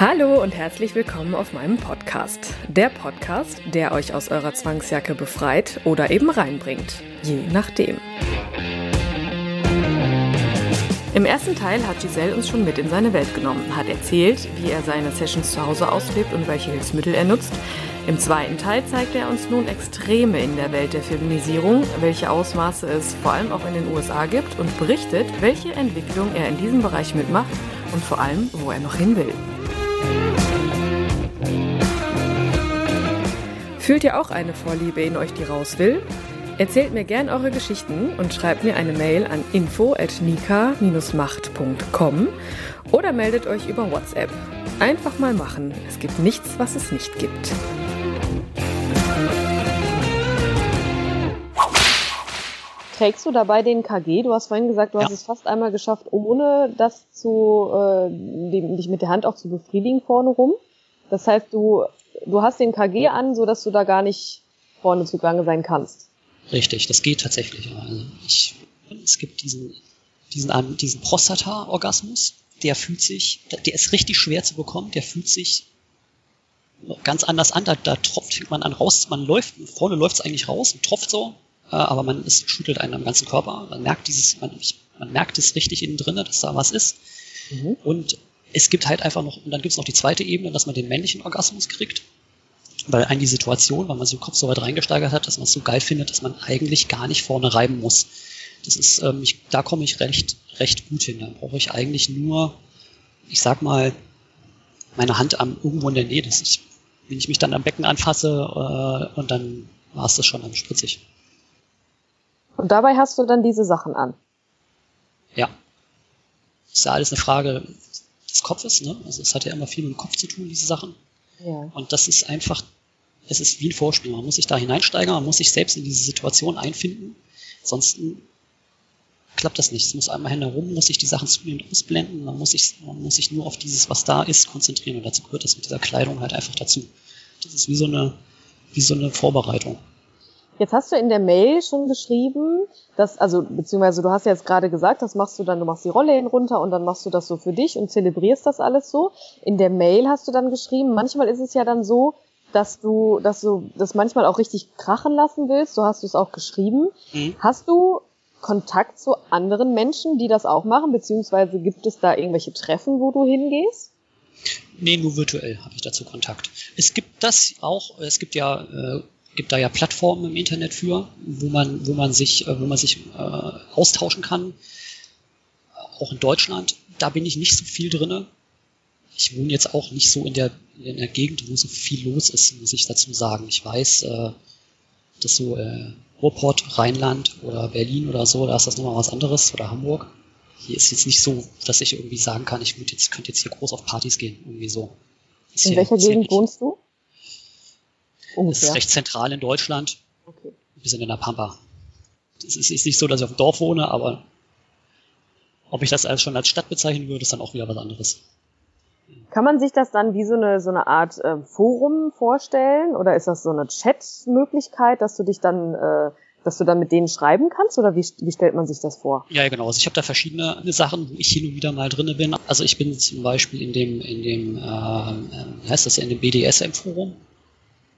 Hallo und herzlich willkommen auf meinem Podcast. Der Podcast, der euch aus eurer Zwangsjacke befreit oder eben reinbringt. Je nachdem. Im ersten Teil hat Giselle uns schon mit in seine Welt genommen, hat erzählt, wie er seine Sessions zu Hause auslebt und welche Hilfsmittel er nutzt. Im zweiten Teil zeigt er uns nun Extreme in der Welt der Feminisierung, welche Ausmaße es vor allem auch in den USA gibt und berichtet, welche Entwicklung er in diesem Bereich mitmacht und vor allem, wo er noch hin will. Fühlt ihr auch eine Vorliebe in euch, die raus will? Erzählt mir gern eure Geschichten und schreibt mir eine Mail an info@nika-macht.com oder meldet euch über WhatsApp. Einfach mal machen. Es gibt nichts, was es nicht gibt. Trägst du dabei den KG? Du hast vorhin gesagt, du Ja. hast es fast einmal geschafft, ohne das zu, äh, dich mit der Hand auch zu befriedigen vorne rum. Das heißt, du, du hast den KG an, so dass du da gar nicht vorne zugange sein kannst. Richtig, das geht tatsächlich. Also ich, es gibt diesen, diesen, diesen Prostata-Orgasmus, der fühlt sich, der ist richtig schwer zu bekommen, der fühlt sich ganz anders an. Da, da tropft fängt man an raus, man läuft, vorne läuft es eigentlich raus und tropft so, äh, aber man es schüttelt einen am ganzen Körper. Man merkt dieses, man, man merkt es richtig innen drinne, dass da was ist. Und es gibt halt einfach noch, und dann gibt es noch die zweite Ebene, dass man den männlichen Orgasmus kriegt. Weil einen die Situation, weil man sich im Kopf so weit reingesteigert hat, dass man es so geil findet, dass man eigentlich gar nicht vorne reiben muss. Das ist, ähm, ich, da komme ich recht, recht gut hin. Da brauche ich eigentlich nur, ich sag mal, meine Hand am, irgendwo in der Nähe. Das ist, wenn ich mich dann am Becken anfasse äh, und dann war es das schon, dann spritzig. Und dabei hast du dann diese Sachen an. Ja. ist ja alles eine Frage des Kopfes, ne? Also es hat ja immer viel mit dem Kopf zu tun, diese Sachen. Ja. Und das ist einfach, es ist wie ein Vorspiel. Man muss sich da hineinsteigern, man muss sich selbst in diese Situation einfinden. Sonst klappt das nicht. Es muss einmal herum, muss sich die Sachen zunehmend ausblenden. Man muss sich, man muss sich nur auf dieses, was da ist, konzentrieren. Und dazu gehört das mit dieser Kleidung halt einfach dazu. Das ist wie so eine, wie so eine Vorbereitung. Jetzt hast du in der Mail schon geschrieben, dass, also, beziehungsweise du hast ja jetzt gerade gesagt, das machst du dann, du machst die Rolle runter und dann machst du das so für dich und zelebrierst das alles so. In der Mail hast du dann geschrieben, manchmal ist es ja dann so, dass du, dass du das manchmal auch richtig krachen lassen willst, so hast du es auch geschrieben. Mhm. Hast du Kontakt zu anderen Menschen, die das auch machen, beziehungsweise gibt es da irgendwelche Treffen, wo du hingehst? Nee, nur virtuell habe ich dazu Kontakt. Es gibt das auch, es gibt ja, äh, gibt da ja Plattformen im Internet für, wo man, wo man sich, äh, wo man sich äh, austauschen kann. Auch in Deutschland. Da bin ich nicht so viel drinne. Ich wohne jetzt auch nicht so in der, in der Gegend, wo so viel los ist, muss ich dazu sagen. Ich weiß, äh, dass so äh, Ruhrpott, Rheinland oder Berlin oder so, da ist das nochmal was anderes oder Hamburg. Hier ist jetzt nicht so, dass ich irgendwie sagen kann, ich würd jetzt, könnte jetzt hier groß auf Partys gehen, irgendwie so. Ist In hier- welcher Gegend wohnst du? Das ist Ungefähr. recht zentral in Deutschland, Okay. ein bisschen in der Pampa. Es ist, ist nicht so, dass ich auf dem Dorf wohne, aber ob ich das als schon als Stadt bezeichnen würde, ist dann auch wieder was anderes. Kann man sich das dann wie so eine, so eine Art äh, Forum vorstellen? Oder ist das so eine Chat-Möglichkeit, dass du dich dann, äh, dass du dann mit denen schreiben kannst? Oder wie, wie stellt man sich das vor? Ja, genau. Also ich habe da verschiedene Sachen, wo ich hin und wieder mal drinne bin. Also ich bin zum Beispiel in dem, in dem, äh, äh, heißt das, in dem BDSM-Forum.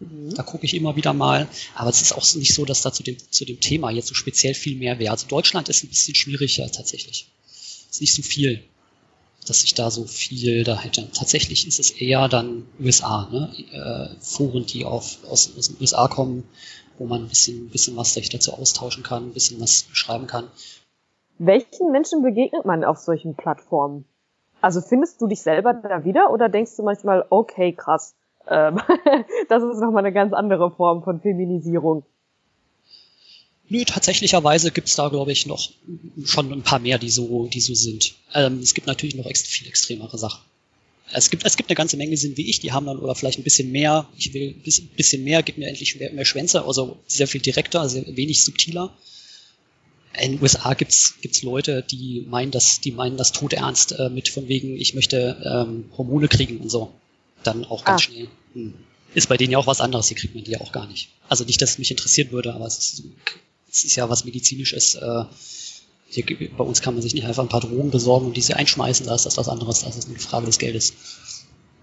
Da gucke ich immer wieder mal. Aber es ist auch nicht so, dass da zu dem, zu dem Thema jetzt so speziell viel mehr wäre. Also Deutschland ist ein bisschen schwieriger tatsächlich. Ist nicht so viel, dass ich da so viel da hätte. Tatsächlich ist es eher dann USA, ne? äh, Foren, die auf, aus, aus den USA kommen, wo man ein bisschen, ein bisschen was sich dazu austauschen kann, ein bisschen was schreiben kann. Welchen Menschen begegnet man auf solchen Plattformen? Also findest du dich selber da wieder oder denkst du manchmal, okay, krass, ähm, das ist nochmal eine ganz andere Form von Feminisierung? Nö, tatsächlicherweise gibt's da, glaube ich, noch schon ein paar mehr, die so, die so sind. Ähm, es gibt natürlich noch ext viel extremere Sachen. Es gibt, es gibt eine ganze Menge, die sind wie ich, die haben dann oder vielleicht ein bisschen mehr, ich will ein bisschen mehr, gib mir endlich mehr, mehr Schwänze, also sehr viel direkter, sehr wenig subtiler. In den USA gibt's gibt's Leute, die meinen das, die meinen das tot ernst äh, mit von wegen, ich möchte ähm, Hormone kriegen und so. Dann auch ganz ah. schnell. Hm. Ist bei denen ja auch was anderes, hier kriegt man die ja auch gar nicht. Also nicht, dass es mich interessieren würde, aber es ist, es ist ja was medizinisches. Äh, hier, bei uns kann man sich nicht einfach ein paar Drogen besorgen und diese einschmeißen, da ist das was anderes, das ist eine Frage des Geldes.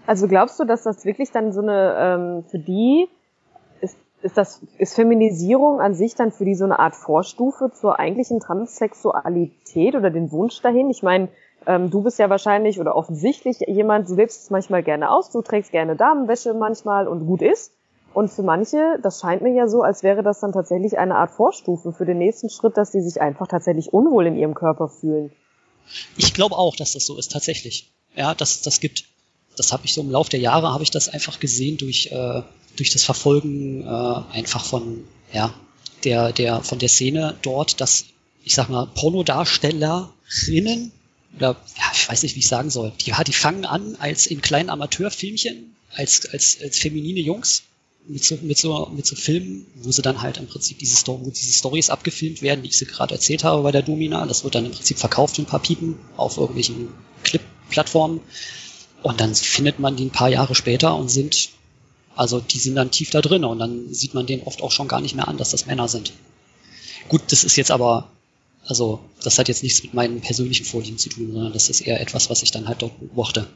Also glaubst du, dass das wirklich dann so eine, ähm, für die, ist, ist das, ist Feminisierung an sich dann für die so eine Art Vorstufe zur eigentlichen Transsexualität oder den Wunsch dahin? Ich meine, ähm, du bist ja wahrscheinlich oder offensichtlich jemand, du lebst es manchmal gerne aus, du trägst gerne Damenwäsche manchmal und gut ist. Und für manche, das scheint mir ja so, als wäre das dann tatsächlich eine Art Vorstufe für den nächsten Schritt, dass die sich einfach tatsächlich unwohl in ihrem Körper fühlen. Ich glaube auch, dass das so ist, tatsächlich. Ja, das, das gibt, das habe ich so im Laufe der Jahre, habe ich das einfach gesehen durch, äh, durch das Verfolgen äh, einfach von, ja, der, der, von der Szene dort, dass, ich sag mal, Pornodarstellerinnen, oder ja, ich weiß nicht, wie ich sagen soll, die, die fangen an als in kleinen Amateurfilmchen, als, als, als feminine Jungs mit so, mit so, mit so Filmen, wo sie dann halt im Prinzip diese, Story, diese Stories abgefilmt werden, die ich sie gerade erzählt habe bei der Domina. Das wird dann im Prinzip verkauft in ein paar Piepen auf irgendwelchen Clip-Plattformen. Und dann findet man die ein paar Jahre später und sind, also die sind dann tief da drin und dann sieht man denen oft auch schon gar nicht mehr an, dass das Männer sind. Gut, das ist jetzt aber, also das hat jetzt nichts mit meinen persönlichen Folien zu tun, sondern das ist eher etwas, was ich dann halt dort beobachte.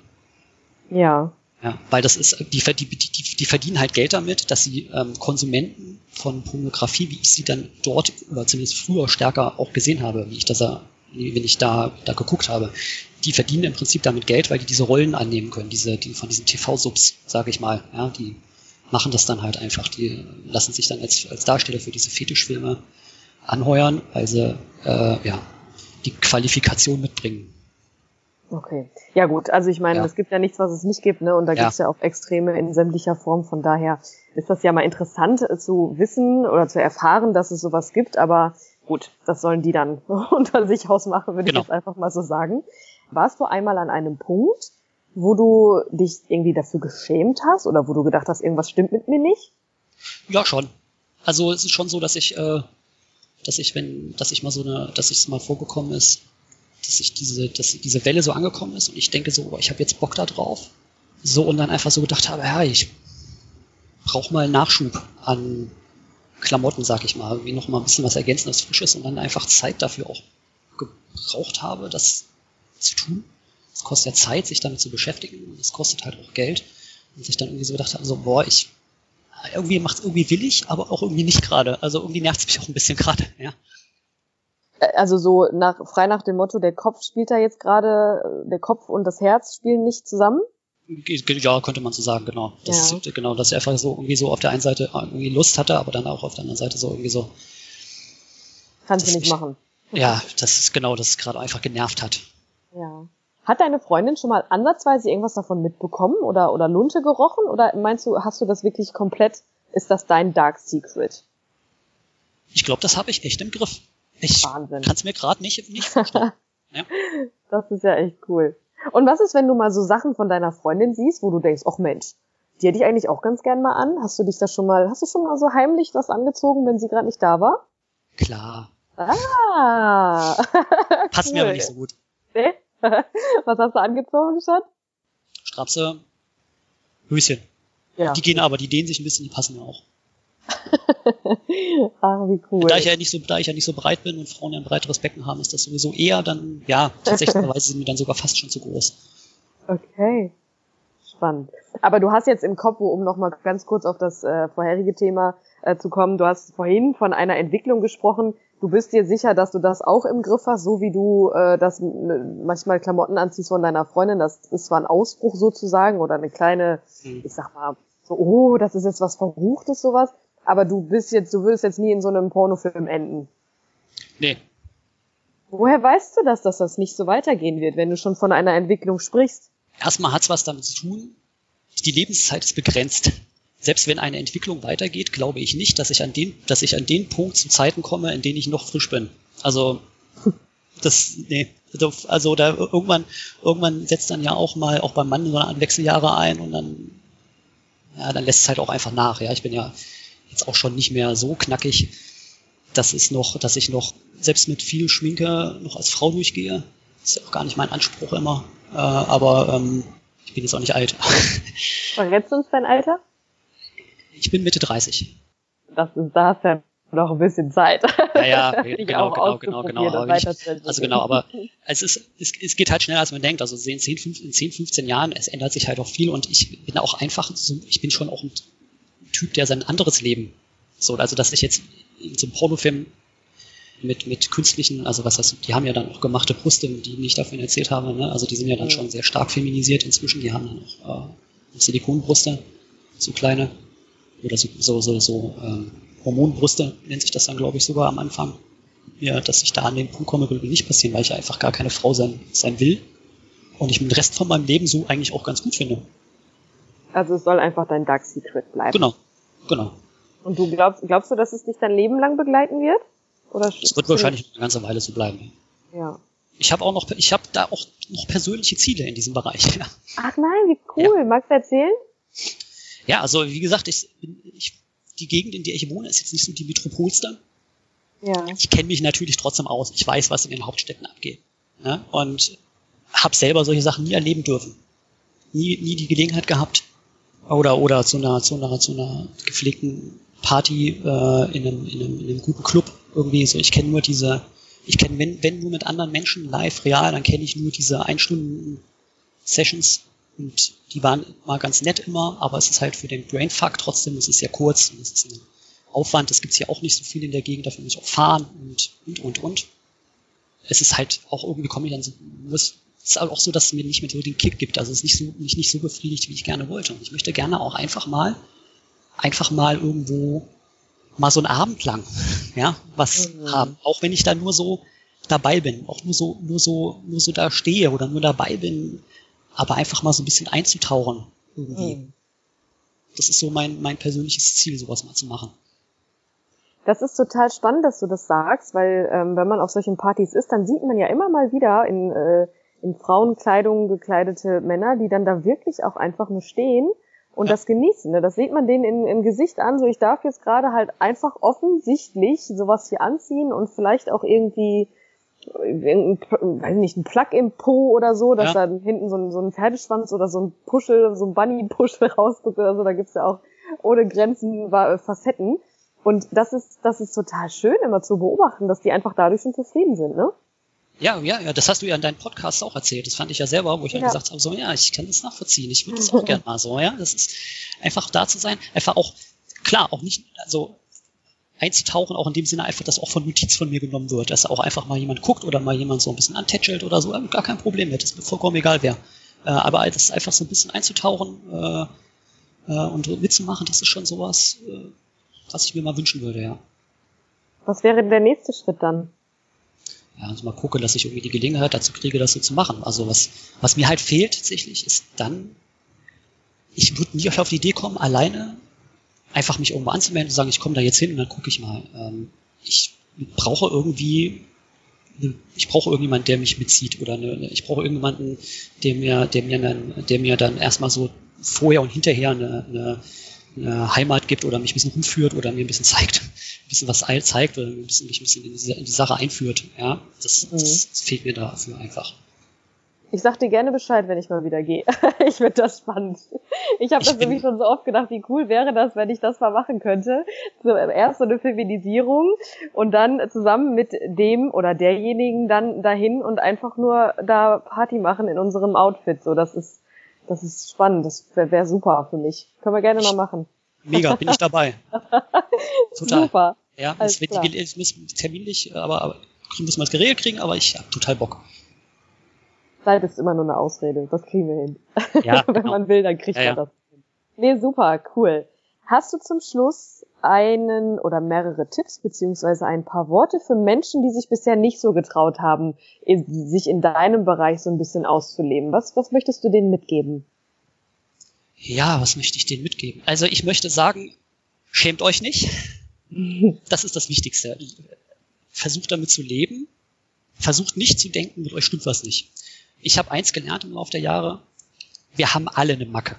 Ja, ja, weil das ist, die, die, die, die verdienen halt Geld damit, dass sie ähm, Konsumenten von Pornografie, wie ich sie dann dort oder zumindest früher stärker auch gesehen habe, wie ich das, wenn ich da, da geguckt habe, die verdienen im Prinzip damit Geld, weil die diese Rollen annehmen können, diese, die von diesen TV-Subs, sage ich mal, ja, die machen das dann halt einfach, die lassen sich dann als, als Darsteller für diese Fetischfilme anheuern, weil sie äh, ja die Qualifikation mitbringen. Okay. Ja gut, also ich meine, ja. es gibt ja nichts, was es nicht gibt, ne? Und da ja. gibt's ja auch Extreme in sämtlicher Form. Von daher ist das ja mal interessant zu wissen oder zu erfahren, dass es sowas gibt. Aber gut, das sollen die dann unter sich ausmachen, würde genau. ich jetzt einfach mal so sagen. Warst du einmal an einem Punkt, wo du dich irgendwie dafür geschämt hast oder wo du gedacht hast, irgendwas stimmt mit mir nicht? Ja, schon. Also es ist schon so, dass ich, äh, dass ich, wenn, dass ich mal so eine, dass es mal vorgekommen ist, dass ich diese, dass diese Welle so angekommen ist und ich denke so, oh, ich habe jetzt Bock da drauf. So und dann einfach so gedacht habe, ja, ich brauche mal Nachschub an Klamotten, sag ich mal, wie noch mal ein bisschen was ergänzendes Frisches und dann einfach Zeit dafür auch gebraucht habe, das zu tun. Es kostet ja Zeit, sich damit zu beschäftigen und es kostet halt auch Geld. Und sich dann irgendwie so gedacht habe, so, boah, ich irgendwie macht irgendwie will ich, aber auch irgendwie nicht gerade. Also irgendwie nervt es mich auch ein bisschen gerade, ja. Äh, also so nach, frei nach dem Motto, der Kopf spielt da jetzt gerade, äh, der Kopf und das Herz spielen nicht zusammen? Ja, könnte man so sagen, genau. Das ja. genau, dass er einfach so irgendwie so auf der einen Seite irgendwie Lust hatte, aber dann auch auf der anderen Seite so irgendwie so. Kannst du nicht machen. Ja, das ist genau, dass es gerade einfach genervt hat. Ja. Hat deine Freundin schon mal ansatzweise irgendwas davon mitbekommen oder, oder Lunte gerochen? Oder meinst du, hast du das wirklich komplett, ist das dein Dark Secret? Ich glaube, das habe ich echt im Griff. Ich kann es mir gerade nicht, nicht vorstellen. ja. Das ist ja echt cool. Und was ist, wenn du mal so Sachen von deiner Freundin siehst, wo du denkst, ach Mensch, die hätte ich eigentlich auch ganz gern mal an. Hast du dich da schon mal, hast du schon mal so heimlich was angezogen, wenn sie gerade nicht da war? Klar. Ah. Passt cool. mir aber nicht so gut. Was hast du angezogen, Schatz? Strapse, Höschen. Ja. Die gehen aber, die dehnen sich ein bisschen, die passen mir auch. Ach, wie cool. Da ich ja nicht so, da ich ja nicht so breit bin und Frauen ja ein breiteres Becken haben, ist das sowieso eher dann, ja, tatsächlich sind mir dann sogar fast schon zu groß. Okay. Spannend. Aber du hast jetzt im Kopf, um nochmal ganz kurz auf das äh, vorherige Thema äh, zu kommen, du hast vorhin von einer Entwicklung gesprochen. Du bist dir sicher, dass du das auch im Griff hast, so wie du äh, das manchmal Klamotten anziehst von deiner Freundin. Das ist zwar ein Ausbruch sozusagen oder eine kleine, mhm. ich sag mal, so, oh, das ist jetzt was Verruchtes, sowas aber du bist jetzt, du würdest jetzt nie in so einem Pornofilm enden. Nee. Woher weißt du das, dass das nicht so weitergehen wird, wenn du schon von einer Entwicklung sprichst? Erstmal hat's was damit zu tun. Die Lebenszeit ist begrenzt. Selbst wenn eine Entwicklung weitergeht, glaube ich nicht, dass ich an den, dass ich an den Punkt zu Zeiten komme, in denen ich noch frisch bin. Also das, nee, also da irgendwann, irgendwann setzt dann ja auch mal auch beim Mann so eine Wechseljahre ein und dann, ja, dann lässt es halt auch einfach nach. Ja, ich bin ja jetzt auch schon nicht mehr so knackig, dass es noch, dass ich noch selbst mit viel Schminke noch als Frau durchgehe. Das ist ja auch gar nicht mein Anspruch immer. Äh, aber ähm, ich bin jetzt auch nicht alt. Verrätst du uns dein Alter? Ich bin Mitte 30. Das ist, da hast ja noch ein bisschen Zeit. Ja, ja, genau, genau, genau, genau. Ich, also genau, aber es ist, es, es geht halt schneller, als man denkt. Also in 10, 15, in 10, 15 Jahren, es ändert sich halt auch viel und ich bin auch einfach, so, ich bin schon auch ein Typ, der sein anderes Leben so, also dass ich jetzt in so einem Pornofilm mit, mit künstlichen, also was heißt, die haben ja dann auch gemachte Brüste, die ich nicht davon erzählt habe, ne? also die sind ja dann schon sehr stark feminisiert inzwischen, die haben dann auch äh, Silikonbrüste, so kleine, oder so, so, so, so ähm, Hormonbrüste nennt sich das dann, glaube ich, sogar am Anfang. Ja, dass ich da an den Punkt komme, will nicht passieren, weil ich einfach gar keine Frau sein, sein will. Und ich den Rest von meinem Leben so eigentlich auch ganz gut finde. Also es soll einfach dein Dark Secret bleiben. Genau, genau. Und du glaubst, glaubst du, dass es dich dein Leben lang begleiten wird? Oder es wird wahrscheinlich eine ganze Weile so bleiben. Ja. Ich habe auch noch, ich habe da auch noch persönliche Ziele in diesem Bereich. Ja. Ach nein, wie cool. Ja. Magst du erzählen? Ja, also wie gesagt, ich, ich, die Gegend, in der ich wohne, ist jetzt nicht so die Metropolster. Ja. Ich kenne mich natürlich trotzdem aus. Ich weiß, was in den Hauptstädten abgeht. Ja? Und habe selber solche Sachen nie erleben dürfen. Nie, nie die Gelegenheit gehabt. Oder, oder zu einer, zu einer, zu einer gepflegten Party äh, in, einem, in, einem, in einem guten Club irgendwie so. Ich kenne nur diese, ich kenne, wenn, wenn nur mit anderen Menschen live, real, dann kenne ich nur diese Einstunden Sessions und die waren mal ganz nett immer, aber es ist halt für den Brainfuck trotzdem, es ist sehr kurz und es ist ein Aufwand, es gibt hier auch nicht so viel in der Gegend, dafür muss ich auch fahren und, und, und, und. Es ist halt auch irgendwie komme ich dann so, muss, es ist auch so, dass es mir nicht mehr so den Kick gibt. Also es ist nicht so, nicht, nicht so befriedigt, wie ich gerne wollte. Und ich möchte gerne auch einfach mal einfach mal irgendwo mal so einen Abend lang, ja, was mhm. haben. Auch wenn ich da nur so dabei bin, auch nur so, nur so, nur so da stehe oder nur dabei bin, aber einfach mal so ein bisschen einzutauchen irgendwie. Mhm. Das ist so mein, mein persönliches Ziel, sowas mal zu machen. Das ist total spannend, dass du das sagst, weil ähm, wenn man auf solchen Partys ist, dann sieht man ja immer mal wieder in, äh, in Frauenkleidung gekleidete Männer, die dann da wirklich auch einfach nur stehen und ja. das genießen. Ne? Das sieht man denen in, im Gesicht an. So, ich darf jetzt gerade halt einfach offensichtlich sowas hier anziehen und vielleicht auch irgendwie weiß nicht, ein Plug im Po oder so, dass ja. da hinten so ein, so ein Pferdeschwanz oder so ein Puschel, so ein Bunny-Puschel rausguckt oder so. Da gibt's ja auch ohne Grenzen Facetten. Und das ist, das ist total schön, immer zu beobachten, dass die einfach dadurch schon zufrieden sind, ne? Ja, ja, ja, das hast du ja in deinem Podcast auch erzählt. Das fand ich ja selber, wo ich ja, ja gesagt habe, so, ja, ich kann das nachvollziehen. Ich würde das auch gerne mal so, ja. Das ist einfach da zu sein. Einfach auch, klar, auch nicht, also einzutauchen, auch in dem Sinne einfach, dass auch von Notiz von mir genommen wird, dass auch einfach mal jemand guckt oder mal jemand so ein bisschen antätschelt oder so, gar kein Problem mit, das ist mir vollkommen egal wer. Äh, aber das ist einfach so ein bisschen einzutauchen äh, äh, und mitzumachen, das ist schon sowas, äh, was ich mir mal wünschen würde, ja. Was wäre der nächste Schritt dann? Ja, also mal gucken, dass ich irgendwie die Gelegenheit dazu kriege, das so zu machen. Also was, was mir halt fehlt tatsächlich, ist dann, ich würde nie auf die Idee kommen, alleine einfach mich irgendwo anzumelden und sagen, ich komme da jetzt hin und dann gucke ich mal. Ähm, ich brauche irgendwie, ich brauche irgendjemanden, der mich mitzieht oder eine, ich brauche irgendjemanden, der mir, der mir dann, der mir dann erstmal so vorher und hinterher eine, eine eine Heimat gibt oder mich ein bisschen rumführt oder mir ein bisschen zeigt, ein bisschen was zeigt oder ein bisschen, mich ein bisschen in die, in die Sache einführt. Ja, das, mhm. das, fehlt mir dafür einfach. Ich sag dir gerne Bescheid, wenn ich mal wieder gehe. ich finde das spannend. Ich habe das nämlich schon so oft gedacht, wie cool wäre das, wenn ich das mal machen könnte. So, erst so eine Feminisierung und dann zusammen mit dem oder derjenigen dann dahin und einfach nur da Party machen in unserem Outfit. So, das ist das ist spannend. Das wäre wär super für mich. Können wir gerne mal machen. Mega, bin ich dabei. total. Super. Ja, es wird es muss terminlich, aber, aber müssen wir es geregelt kriegen, aber ich habe total Bock. Zeit ist immer nur eine Ausrede. Das kriegen wir hin. Ja, Wenn genau. man will, dann kriegt ja, man das hin. Nee, super, cool. Hast du zum Schluss einen oder mehrere Tipps beziehungsweise ein paar Worte für Menschen, die sich bisher nicht so getraut haben, sich in deinem Bereich so ein bisschen auszuleben? Was, was möchtest du denen mitgeben? Ja, was möchte ich denen mitgeben? Also ich möchte sagen, schämt euch nicht. Das ist das Wichtigste. Versucht damit zu leben. Versucht nicht zu denken, mit euch stimmt was nicht. Ich habe eins gelernt im Laufe der Jahre. Wir haben alle eine Macke.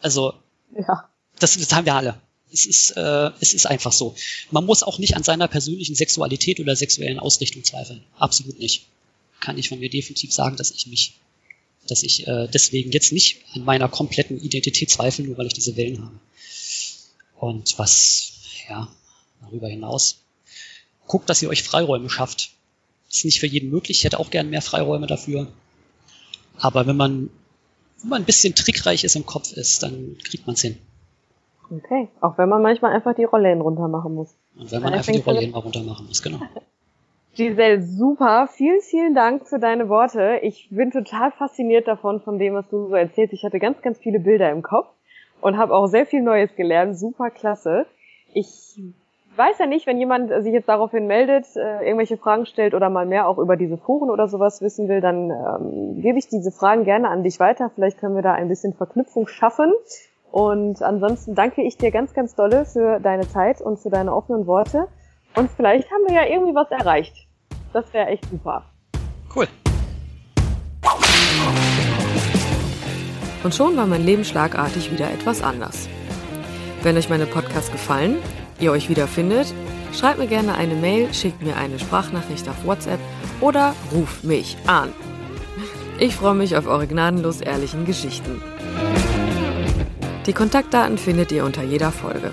Also ja. das, das haben wir alle. Es ist, äh, es ist einfach so. Man muss auch nicht an seiner persönlichen Sexualität oder sexuellen Ausrichtung zweifeln. Absolut nicht. Kann ich von mir definitiv sagen, dass ich mich, dass ich äh, deswegen jetzt nicht an meiner kompletten Identität zweifle, nur weil ich diese Wellen habe. Und was, ja, darüber hinaus. Guckt, dass ihr euch Freiräume schafft. Ist nicht für jeden möglich. Ich hätte auch gern mehr Freiräume dafür. Aber wenn man, wenn man ein bisschen trickreich ist im Kopf ist, dann kriegt man es hin. Okay, auch wenn man manchmal einfach die Rollen runter machen muss. Und wenn man einfach die Rollen mal runter machen muss, genau. Giselle, super. Vielen, vielen Dank für deine Worte. Ich bin total fasziniert davon, von dem, was du so erzählst. Ich hatte ganz, ganz viele Bilder im Kopf und habe auch sehr viel Neues gelernt. Super klasse. Ich weiß ja nicht, wenn jemand sich jetzt daraufhin meldet, äh, irgendwelche Fragen stellt oder mal mehr auch über diese Foren oder sowas wissen will, dann ähm, gebe ich diese Fragen gerne an dich weiter. Vielleicht können wir da ein bisschen Verknüpfung schaffen. Und ansonsten danke ich dir ganz, ganz dolle für deine Zeit und für deine offenen Worte. Und vielleicht haben wir ja irgendwie was erreicht. Das wäre echt super. Cool. Und schon war mein Leben schlagartig wieder etwas anders. Wenn euch meine Podcasts gefallen, ihr euch wiederfindet, schreibt mir gerne eine Mail, schickt mir eine Sprachnachricht auf WhatsApp oder ruft mich an. Ich freue mich auf eure gnadenlos ehrlichen Geschichten. Die Kontaktdaten findet ihr unter jeder Folge.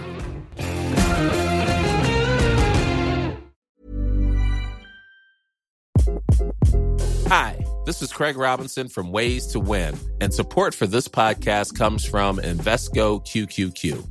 Hi, this is Craig Robinson from Ways to Win, and support for this podcast comes from Invesco QQQ.